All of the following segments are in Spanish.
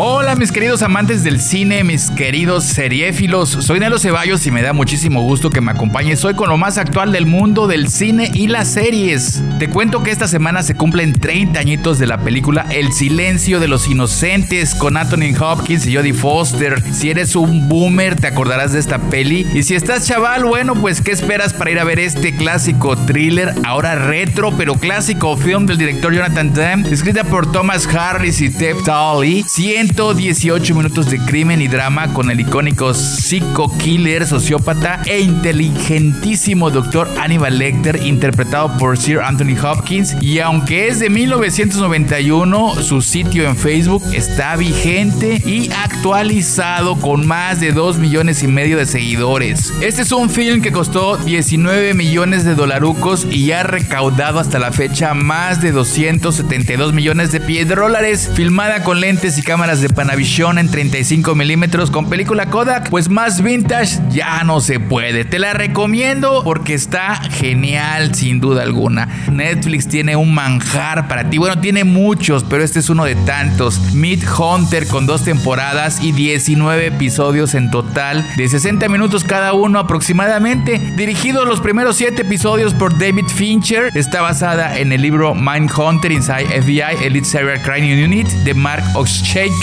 Hola mis queridos amantes del cine, mis queridos seriéfilos, soy Nelo Ceballos y me da muchísimo gusto que me acompañes hoy con lo más actual del mundo del cine y las series. Te cuento que esta semana se cumplen 30 añitos de la película El silencio de los inocentes con Anthony Hopkins y Jodie Foster. Si eres un boomer te acordarás de esta peli y si estás chaval, bueno pues ¿qué esperas para ir a ver este clásico thriller, ahora retro pero clásico film del director Jonathan Demme, escrita por Thomas Harris y Deb Tully? 118 minutos de crimen y drama con el icónico psico killer, sociópata e inteligentísimo doctor Hannibal Lecter, interpretado por Sir Anthony Hopkins. Y aunque es de 1991, su sitio en Facebook está vigente y actualizado con más de 2 millones y medio de seguidores. Este es un film que costó 19 millones de dolarucos y ha recaudado hasta la fecha más de 272 millones de piedrólares, filmada con lentes y cámaras de Panavision en 35 milímetros con película Kodak, pues más vintage ya no se puede. Te la recomiendo porque está genial sin duda alguna. Netflix tiene un manjar para ti. Bueno, tiene muchos, pero este es uno de tantos. Meat Hunter con dos temporadas y 19 episodios en total de 60 minutos cada uno aproximadamente. Dirigido los primeros 7 episodios por David Fincher. Está basada en el libro Mind Hunter Inside FBI Elite Serial Crime Unit de Mark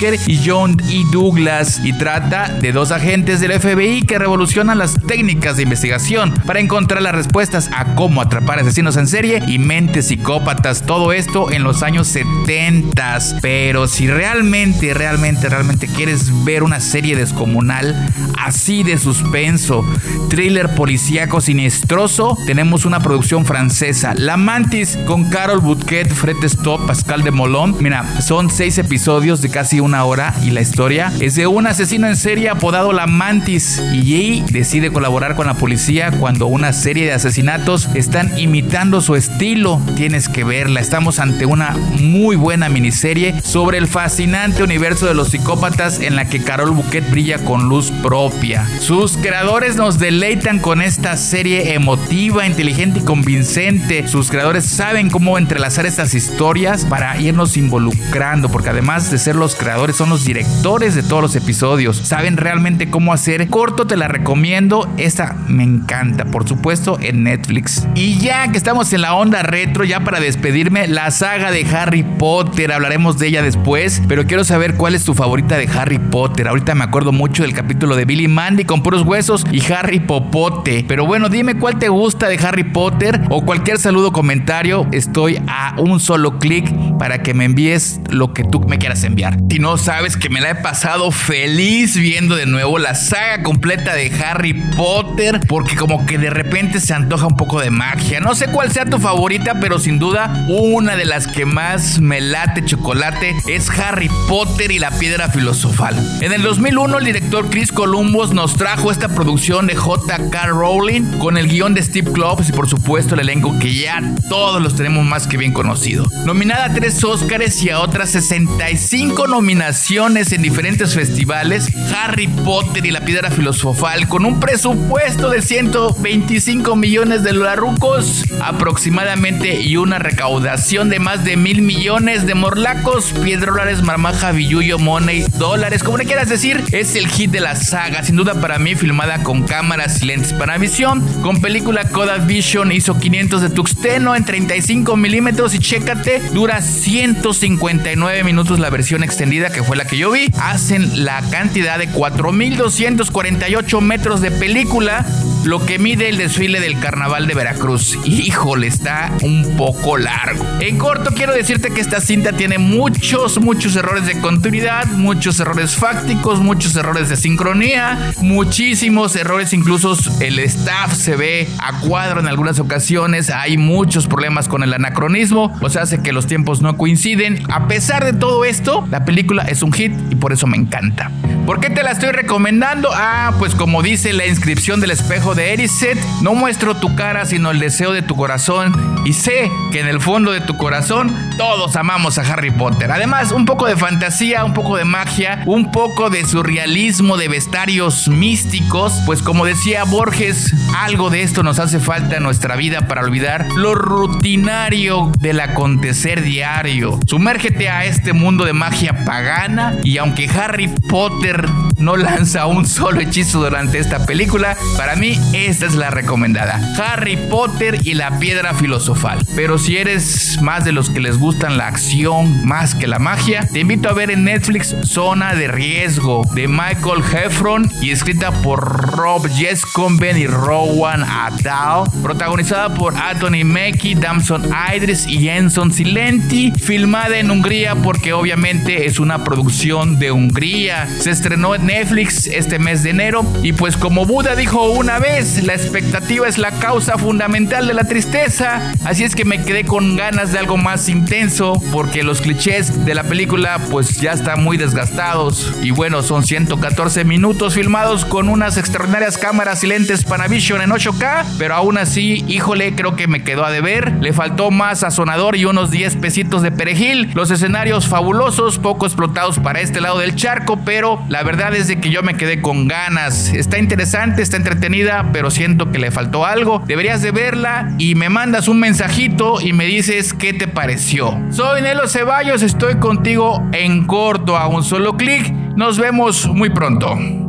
Y John E. Douglas y trata de dos agentes del FBI que revolucionan las técnicas de investigación para encontrar las respuestas a cómo atrapar asesinos en serie y mentes psicópatas. Todo esto en los años 70. Pero si realmente, realmente, realmente quieres ver una serie descomunal así de suspenso, thriller policíaco siniestroso, tenemos una producción francesa, La Mantis con Carol Bouquet, Fred Stop, Pascal de Molón. Mira, son seis episodios de casi una hora y la historia es de un asesino en serie apodado La Mantis y decide colaborar con la policía cuando una serie de asesinatos están imitando su estilo. Tienes que verla, estamos ante una muy buena miniserie sobre el fascinante universo de los psicópatas en la que Carol Bouquet brilla con luz propia. Sus creadores nos deleitan con esta serie emotiva, inteligente y convincente. Sus creadores saben cómo entrelazar estas historias para irnos involucrando, porque además de ser los creadores son los directores de todos los episodios. Saben realmente cómo hacer. Corto, te la recomiendo. Esta me encanta, por supuesto, en Netflix. Y ya que estamos en la onda retro, ya para despedirme, la saga de Harry Potter. Hablaremos de ella después, pero quiero saber cuál es tu favorita de Harry Potter. Ahorita me acuerdo mucho del capítulo de Billy Mandy con puros huesos y Harry Popote. Pero bueno, dime cuál te gusta de Harry Potter o cualquier saludo comentario. Estoy a un solo clic para que me envíes lo que tú me quieras enviar. No sabes que me la he pasado feliz viendo de nuevo la saga completa de Harry Potter, porque como que de repente se antoja un poco de magia. No sé cuál sea tu favorita, pero sin duda una de las que más me late chocolate es Harry Potter y la piedra filosofal. En el 2001 el director Chris Columbus nos trajo esta producción de J.K. Rowling con el guion de Steve Klopp y por supuesto el elenco que ya todos los tenemos más que bien conocido. Nominada a tres Oscars y a otras 65 nominaciones en diferentes festivales, Harry Potter y la piedra filosofal con un presupuesto de 125 millones de dolarucos aproximadamente y una recaudación de más de mil millones de morlacos, piedrolares, marmaja, billuyo, money, dólares, como le quieras decir, es el hit de la saga, sin duda para mí filmada con cámaras y lentes para visión, con película Kodak Vision hizo 500 de tuxteno en 35 milímetros y chécate, dura 159 minutos la versión extendida que fue la que yo vi, hacen la cantidad de 4.248 metros de película, lo que mide el desfile del carnaval de Veracruz. Híjole, está un poco largo. En corto, quiero decirte que esta cinta tiene muchos, muchos errores de continuidad, muchos errores fácticos, muchos errores de sincronía, muchísimos errores, incluso el staff se ve a cuadro en algunas ocasiones, hay muchos problemas con el anacronismo, o sea, hace que los tiempos no coinciden. A pesar de todo esto, la película es un hit y por eso me encanta. ¿Por qué te la estoy recomendando? Ah, pues como dice la inscripción del espejo de Eriset. No muestro tu cara, sino el deseo de tu corazón. Y sé que en el fondo de tu corazón todos amamos a Harry Potter. Además, un poco de fantasía, un poco de magia, un poco de surrealismo, de vestarios místicos. Pues como decía Borges, algo de esto nos hace falta en nuestra vida para olvidar lo rutinario del acontecer diario. Sumérgete a este mundo de magia pagana y aunque Harry Potter no lanza un solo hechizo durante esta película, para mí esta es la recomendada. Harry Potter y la piedra filosofal. Pero si eres más de los que les gustan la acción más que la magia, te invito a ver en Netflix Zona de Riesgo de Michael Heffron y escrita por Rob Jescomben y Rowan Attal, protagonizada por Anthony Mackie, Damson Idris y Jenson Silenti, filmada en Hungría porque obviamente es una producción de Hungría. Se estrenó en Netflix este mes de enero y pues como Buda dijo una vez, la expectativa es la causa fundamental de la tristeza, así es que me quedé con ganas de algo más intenso porque los clichés de la película pues ya están muy desgastados. Y bueno, son 114 minutos filmados con unas extraordinarias cámaras y lentes Panavision en 8K, pero aún así, híjole, creo que me quedó a deber, le faltó más sazonador y unos 10 pesitos de perejil, los escenarios fabulosos, poco explotados para este lado del charco, pero la verdad es de que yo me quedé con ganas, está interesante, está entretenida, pero siento que le faltó algo, deberías de verla y me mandas un mensajito y me dices qué te pareció. Soy Nelo Ceballos, estoy contigo en corto a un solo clic. Nos vemos muy pronto.